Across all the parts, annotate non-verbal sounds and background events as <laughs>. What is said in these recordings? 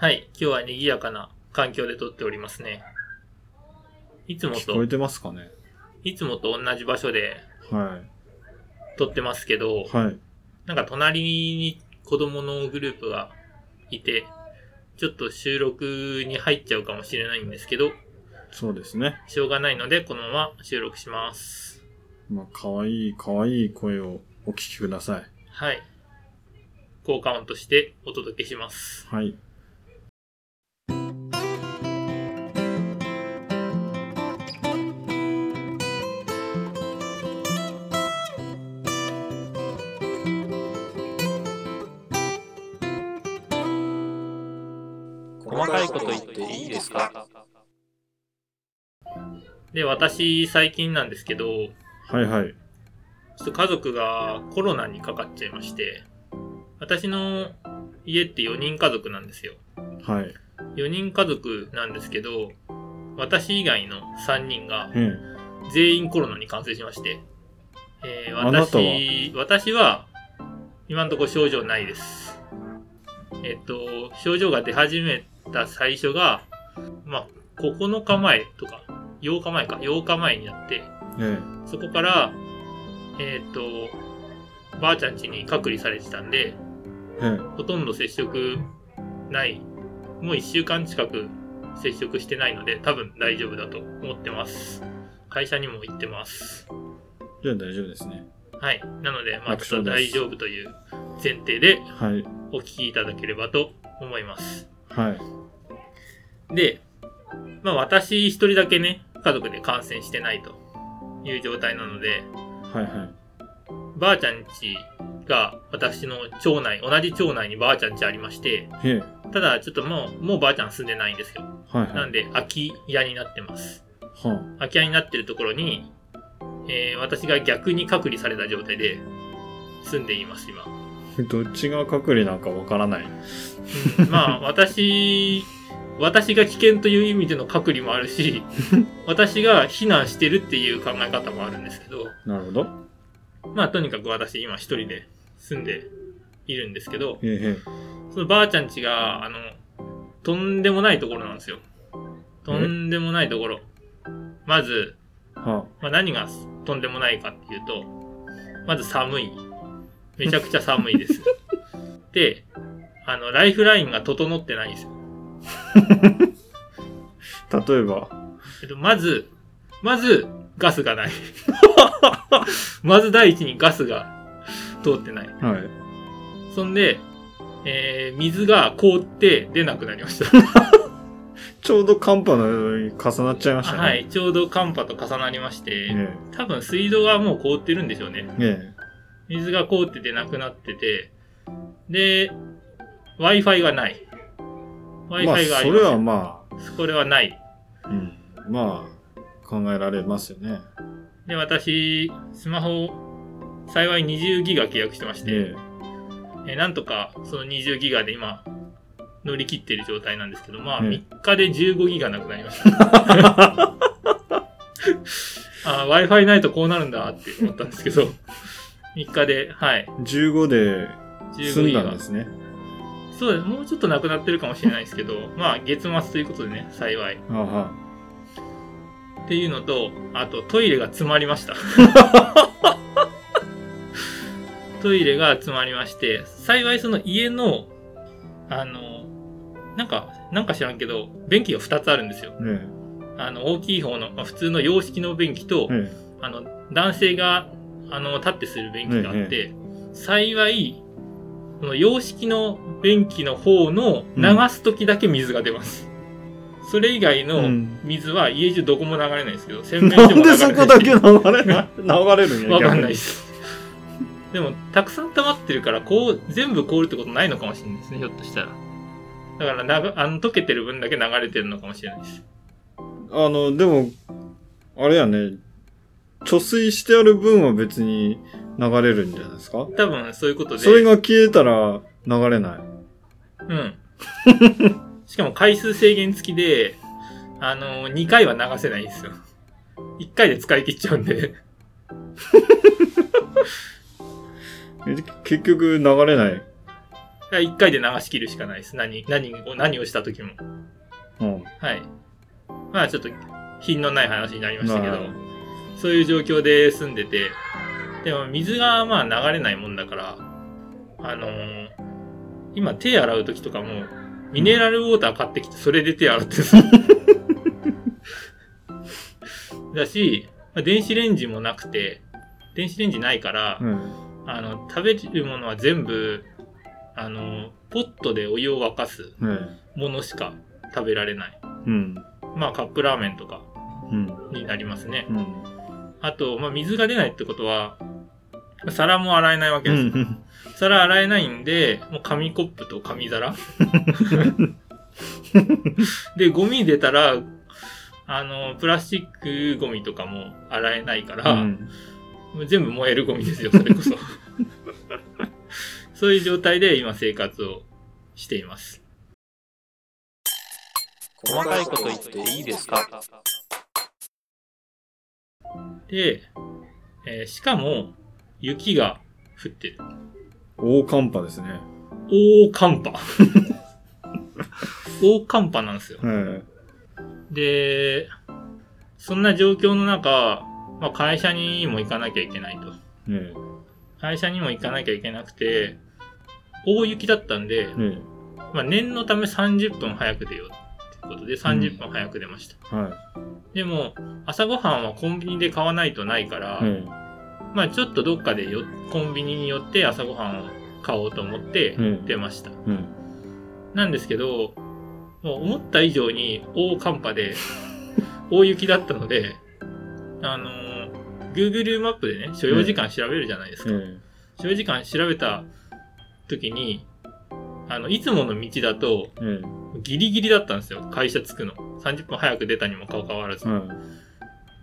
はい、今日は賑やかな環境で撮っておりますね。いつもと、聞こえてますかね？いつもと同じ場所では撮ってますけどい。、はい。なんか隣に子供のグループがいて、ちょっと収録に入っちゃうかもしれないんですけど、そうですね。しょうがないので、このまま収録します。まあ、可愛い可愛い声をお聞きください。はい。効果音としてお届けします。はい。細かいこと言っていいですか？で、私、最近なんですけど、はいはい。ちょっと家族がコロナにかかっちゃいまして、私の家って4人家族なんですよ。はい。4人家族なんですけど、私以外の3人がえ全員コロナに感染しまして、えーあなたは？私、私は今のところ症状ないです。えっと、症状が出始めた最初が、まあ、9日前とか、8日前か、8日前になって、え。えそこから、えっ、と、ばあちゃん家に隔離されてたんで、え。えほとんど接触ない。もう1週間近く接触してないので、多分大丈夫だと思ってます。会社にも行ってます。え。じゃあ大丈夫ですね。はい。なので、まあ、ちょっと大丈夫という前提ではい。お聞きいただければと思います。はい。で、まあ、私一人だけね、家族で感染してないという状態なので、はいはい。ばあちゃん家が私の町内、同じ町内にばあちゃん家ありまして、ええ。ただちょっともう、もうばあちゃん住んでないんですよ。はいはい。なんで空き家になってます。は空き家になってるところに、えー私が逆に隔離された状態で住んでいます、今。あ。<laughs> どっちが隔離なんかわからない。うんまあ、私、私が危険という意味での隔離もあるし、<laughs> 私が避難してるっていう考え方もあるんですけど、なるほど。まあとにかく私今一人で住んでいるんですけど、ええ。えそのばあちゃん家が、あの、とんでもないところなんですよ。とんでもないところ。まず、え？はまあ、何がとんでもないかっていうと、まず寒い。めちゃくちゃ寒いです。<laughs> で、あの、ライフラインが整ってないんですよ。あ。<laughs> 例えば。えっと、まず、まず、ガスがない。<laughs> まず第一にガスが通ってない。はい。そんで、えー、水が凍って出なくなりました。<laughs> ちょうど寒波のように重なっちゃいましたね。はい、ちょうど寒波と重なりまして、え多分水道がもう凍ってるんでしょうね。え。え水が凍っててなくなってて、で、Wi-Fi がない。え。Wi-Fi まあ、がありません。それはまこれはない。あ、うん。まあ、考えられますよね。で、私、スマホ、幸い20ギガ契約してまして、ええーなんとかその20ギガで今、乗り切ってる状態なんですけど、まあ、うん3日で15ギガなくなりました。<laughs> あ Wi-Fi ないとこうなるんだって思ったんですけど、3日で、はい、え。15で15済んだんですね。そうです。もうちょっとなくなってるかもしれないですけど、まあ、月末ということでね、幸い。っていうのと、あとトイレが詰まりました。<laughs> トイレが詰まりまして、幸いその家の、あの、なんか、なんか知らんけど、便器が2つあるんですよ。あ。えあの、大きい方の、まあ、普通の洋式の便器とえ。、えあの、男性が、あの、立ってする便器があって、幸い、その洋式の便器の方の流す時だけ水が出ます。それ以外え。のうん水は家中どこも流れないですけど、洗面な所も流れないんでそこだけ流れない流れるんや。わかんないです。でも、たくさん溜まってるから、こう、全部凍るってことないのかもしれないですね、ひょっとしたら。だからなが、あの、溶けてる分だけ流れてるのかもしれないです。あの、でも、あれやね、貯水してある分は別に流れるんじゃないですか？多分、そういうことで。それが消えたら流れない。うん。<laughs> しかも回数制限付きで、あの、2回は流せないんですよ。1回で使い切っちゃうんで。え <laughs> 結局流れない。や一回で流し切るしかないです。何、何を、何をした時も。うん。はい。まあちょっと品のない話になりましたけどまあ、そういう状況で住んでて、でも水がまあ流れないもんだから、あのー今手洗う時とかも、ミネラルウォーター買ってきてそれで手洗ってるんですよだし、まあ電子レンジもなくて、電子レンジないから、うん。あの、食べるものは全部、あの、ポットでお湯を沸かすうん。ものしか食べられない。うん。まあカップラーメンとかうん。になりますね。うん。あと、まあ水が出ないってことは、皿も洗えないわけうですよ。ん。皿洗えないんで、もう紙コップと紙皿 <laughs> で、ゴミ出たら、あの、プラスチックゴミとかも洗えないから、うん。もう全部燃えるゴミですよ、それこそ。<laughs> そういう状態で今生活をしています。細かいこと言っていいですか？で、えーしかも、雪が降ってる。大寒波ですね。大寒波。<laughs> 大寒波なんですよ。はい。で、そんな状況の中、まあ、会社にも行かなきゃいけないと。ね会社にも行かなきゃいけなくて、大雪だったんでえ。、ねまあ、念のため30分早く出ようってことで30分早く出ました。え。はでも、朝ごはんはコンビニで買わないとないから、い。ねまあちょっとどっかでよコンビニに寄って朝ごはんを買おうと思ってうん出ました。え。うん。なんですけど、もう思った以上に大寒波で、<laughs> 大雪だったので、あのー Google マップでね、所要時間調べるじゃないですか。ね所要時間調べた時に、あの、いつもの道だと、ギリギリだったんですよ。会社着くの。30分早く出たにもかかわらずえ。。はい。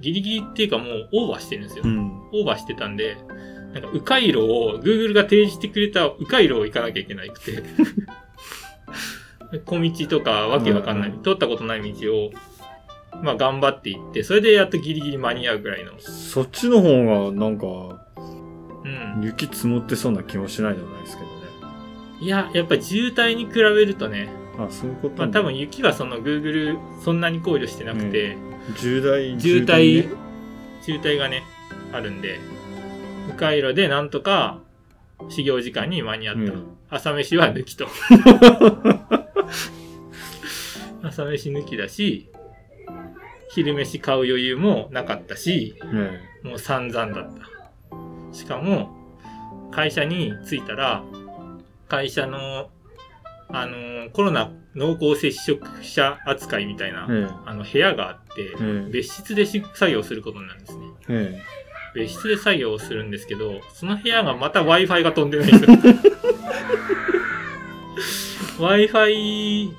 ギリギリっていうかもうオーバーしてるんですよう。ん。オーバーしてたんで、なんか迂回路を、Google が提示してくれた迂回路を行かなきゃいけなくて、<laughs> 小道とかわけわかんない、うん通ったことない道を、まあ頑張って行って、それでやっとギリギリ間に合うぐらいの。そっちの方が、なんか、うん。雪積もってそうな気もしないでもないですけどね。いや、やっぱり渋滞に比べるとね、あ、そういうことまあ多分雪はその Google そんなに考慮してなくて、重大、渋重滞？ね、渋滞がね、あるんで、迂回路でなんとか始業時間に間に合った。うん朝飯は抜きと。<laughs> 朝飯抜きだし、昼飯買う余裕もなかったし、ねもう散々だった。しかも、会社に着いたら、会社の、あのーコロナ濃厚接触者扱いみたいな、え。ねあの部屋があって、え。ね別室でし作業することになるんですね。え。ね別室で作業をするんですけど、その部屋がまた Wi-Fi が飛んでないんですよ。<laughs> Wi-Fi、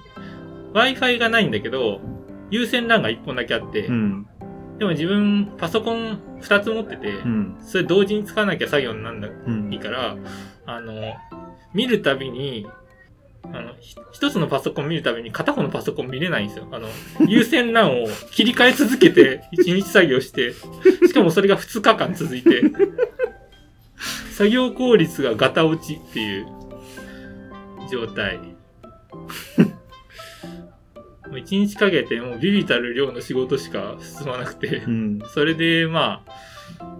Wi-Fi がないんだけど、有線 LAN が1本だけあって。でも自分パソコン2つ持ってて、うん。それ同時に使わなきゃ作業になんだうんいい。から、あの、見るたびに、あの、ひ一つのパソコン見るたびに片方のパソコン見れないんですよ。あの、有線 LAN を切り替え続けて <laughs> 1日作業して、しかもそれが2日間続いて、作業効率がガタ落ちっていう状態。<laughs> もう1日かけてもうビビたる量の仕事しか進まなくて、うん。それで、まあ、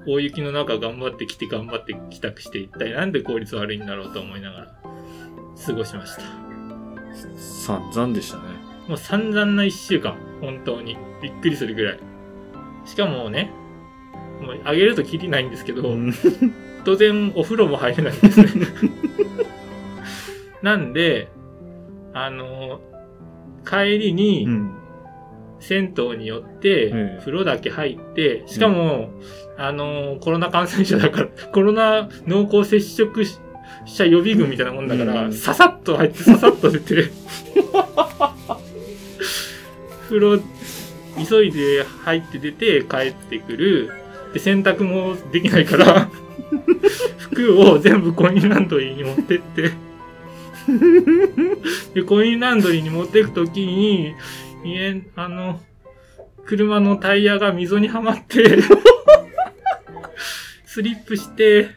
大雪の中頑張ってきて頑張って帰宅して一体なんで効率悪いんだろうと思いながら過ごしました。散々でしたね。もう散々な一週間、本当に。びっくりするぐらい。しかもね、もうあげるときりないんですけど、うん。当然お風呂も入れないんですね。<laughs> なんで、あの、帰りに、うん。銭湯によってええ、風呂だけ入って、しかも、あのーコロナ感染者だから、コロナ濃厚接触者予備軍みたいなもんだから、うん。ささっと入って、ささっと出て、<laughs> 風呂、急いで入って出て帰ってくる。で、洗濯もできないから、<laughs> 服を全部コインランドリーに持ってって、で、コインランドリーに持っていくときに、家、あの、車のタイヤが溝にはまって、スリップして、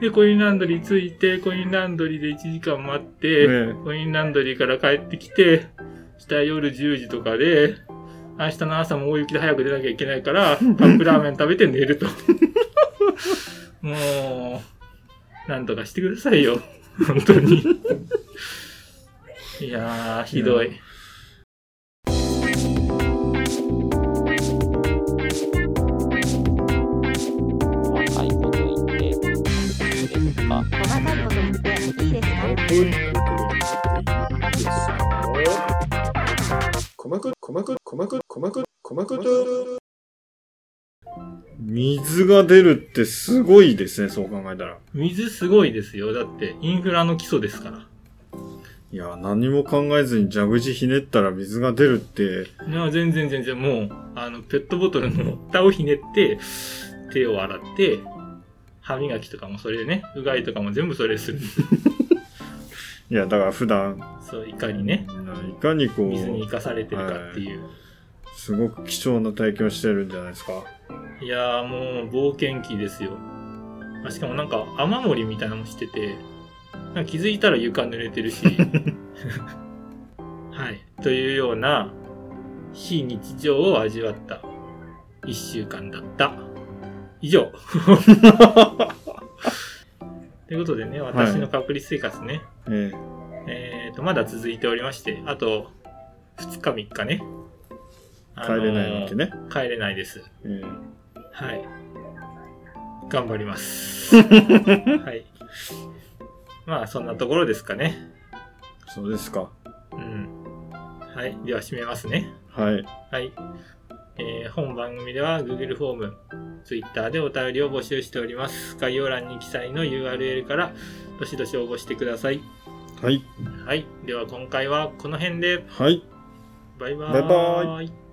で、コインランドリー着いて、コインランドリーで1時間待って、えコインランドリーから帰ってきて、したら夜10時とかで、明日の朝も大雪で早く出なきゃいけないから、カップラーメン食べて寝ると。<laughs> もう、なんとかしてくださいよ。本当に。いやー、ひどい鼓膜、鼓膜、鼓膜、鼓膜水が出るってすごいですね、そう考えたら。水すごいですよ。だって、インフラの基礎ですから。いや、何も考えずに蛇口ひねったら水が出るって、いや、全然全然もう、あの、ペットボトルの蓋をひねって、手を洗って、歯磨きとかもそれでね、うがいとかも全部それでする。<laughs> いや、だから普段、そう、いかにね、いかにこ水に生う、かされてるかっていう。すごく貴重な体験をしてるんじゃないですか？いやーもう冒険記ですよ。あしかもなんか雨漏りみたいなのもしてて、なんか気づいたら床濡れてるし。<laughs> はい。というような非日常を味わった一週間だった。以上。<laughs> ということでね、私の隔離生活ね、ええーと、まだ続いておりまして、あと2日3日ね。え帰れないわけね。帰れないです。えはい。頑張ります。はい。まあ、そんなところですかね。えそうですか。うん。はい。では、締めますね。はい。はい。えー本番組では Google フォーム、Twitter でお便りを募集しております。概要欄に記載の URL から、どしどし応募してください。はい。はい。では、今回はこの辺で、はい。バイバーイ。バイバーイ